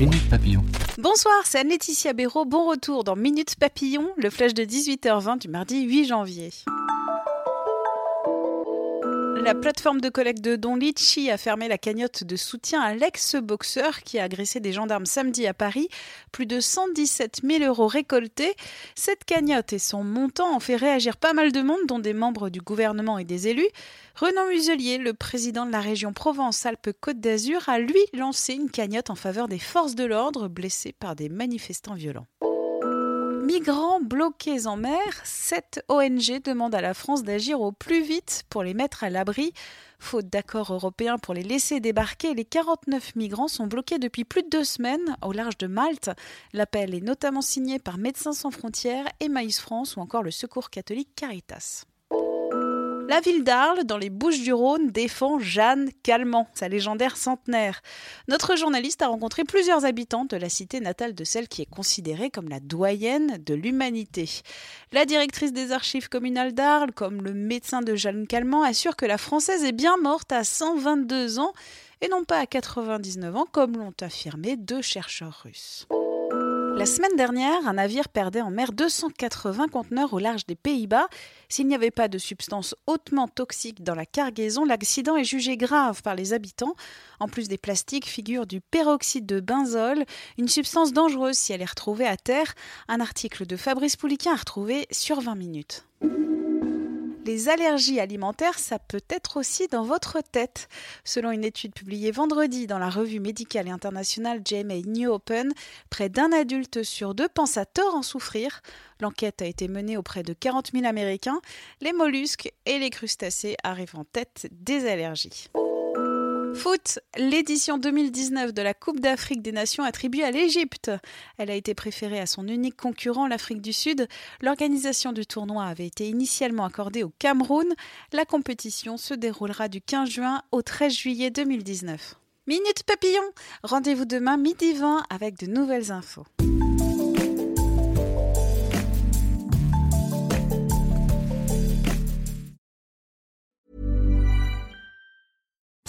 Minute Papillon. Bonsoir, c'est Anne-Laetitia Béraud. Bon retour dans Minute Papillon, le flash de 18h20 du mardi 8 janvier. La plateforme de collecte de dons Litchi a fermé la cagnotte de soutien à l'ex-boxeur qui a agressé des gendarmes samedi à Paris. Plus de 117 000 euros récoltés. Cette cagnotte et son montant ont fait réagir pas mal de monde, dont des membres du gouvernement et des élus. Renan Muselier, le président de la région Provence-Alpes-Côte d'Azur, a lui lancé une cagnotte en faveur des forces de l'ordre blessées par des manifestants violents. Migrants bloqués en mer, cette ONG demande à la France d'agir au plus vite pour les mettre à l'abri. Faute d'accord européen pour les laisser débarquer, les 49 migrants sont bloqués depuis plus de deux semaines au large de Malte. L'appel est notamment signé par Médecins sans frontières, Emmaüs France ou encore le Secours catholique Caritas. La ville d'Arles, dans les Bouches-du-Rhône, défend Jeanne Calment, sa légendaire centenaire. Notre journaliste a rencontré plusieurs habitants de la cité natale de celle qui est considérée comme la doyenne de l'humanité. La directrice des archives communales d'Arles, comme le médecin de Jeanne Calment, assure que la Française est bien morte à 122 ans et non pas à 99 ans, comme l'ont affirmé deux chercheurs russes. La semaine dernière, un navire perdait en mer 280 conteneurs au large des Pays-Bas. S'il n'y avait pas de substances hautement toxiques dans la cargaison, l'accident est jugé grave par les habitants. En plus des plastiques, figure du peroxyde de benzol, une substance dangereuse si elle est retrouvée à terre. Un article de Fabrice Pouliquin a retrouvé sur 20 minutes. Les allergies alimentaires, ça peut être aussi dans votre tête. Selon une étude publiée vendredi dans la revue médicale et internationale JMA New Open, près d'un adulte sur deux pense à tort en souffrir. L'enquête a été menée auprès de 40 000 Américains. Les mollusques et les crustacés arrivent en tête des allergies. Foot, l'édition 2019 de la Coupe d'Afrique des Nations attribuée à l'Égypte. Elle a été préférée à son unique concurrent, l'Afrique du Sud. L'organisation du tournoi avait été initialement accordée au Cameroun. La compétition se déroulera du 15 juin au 13 juillet 2019. Minute Papillon, rendez-vous demain midi 20 avec de nouvelles infos.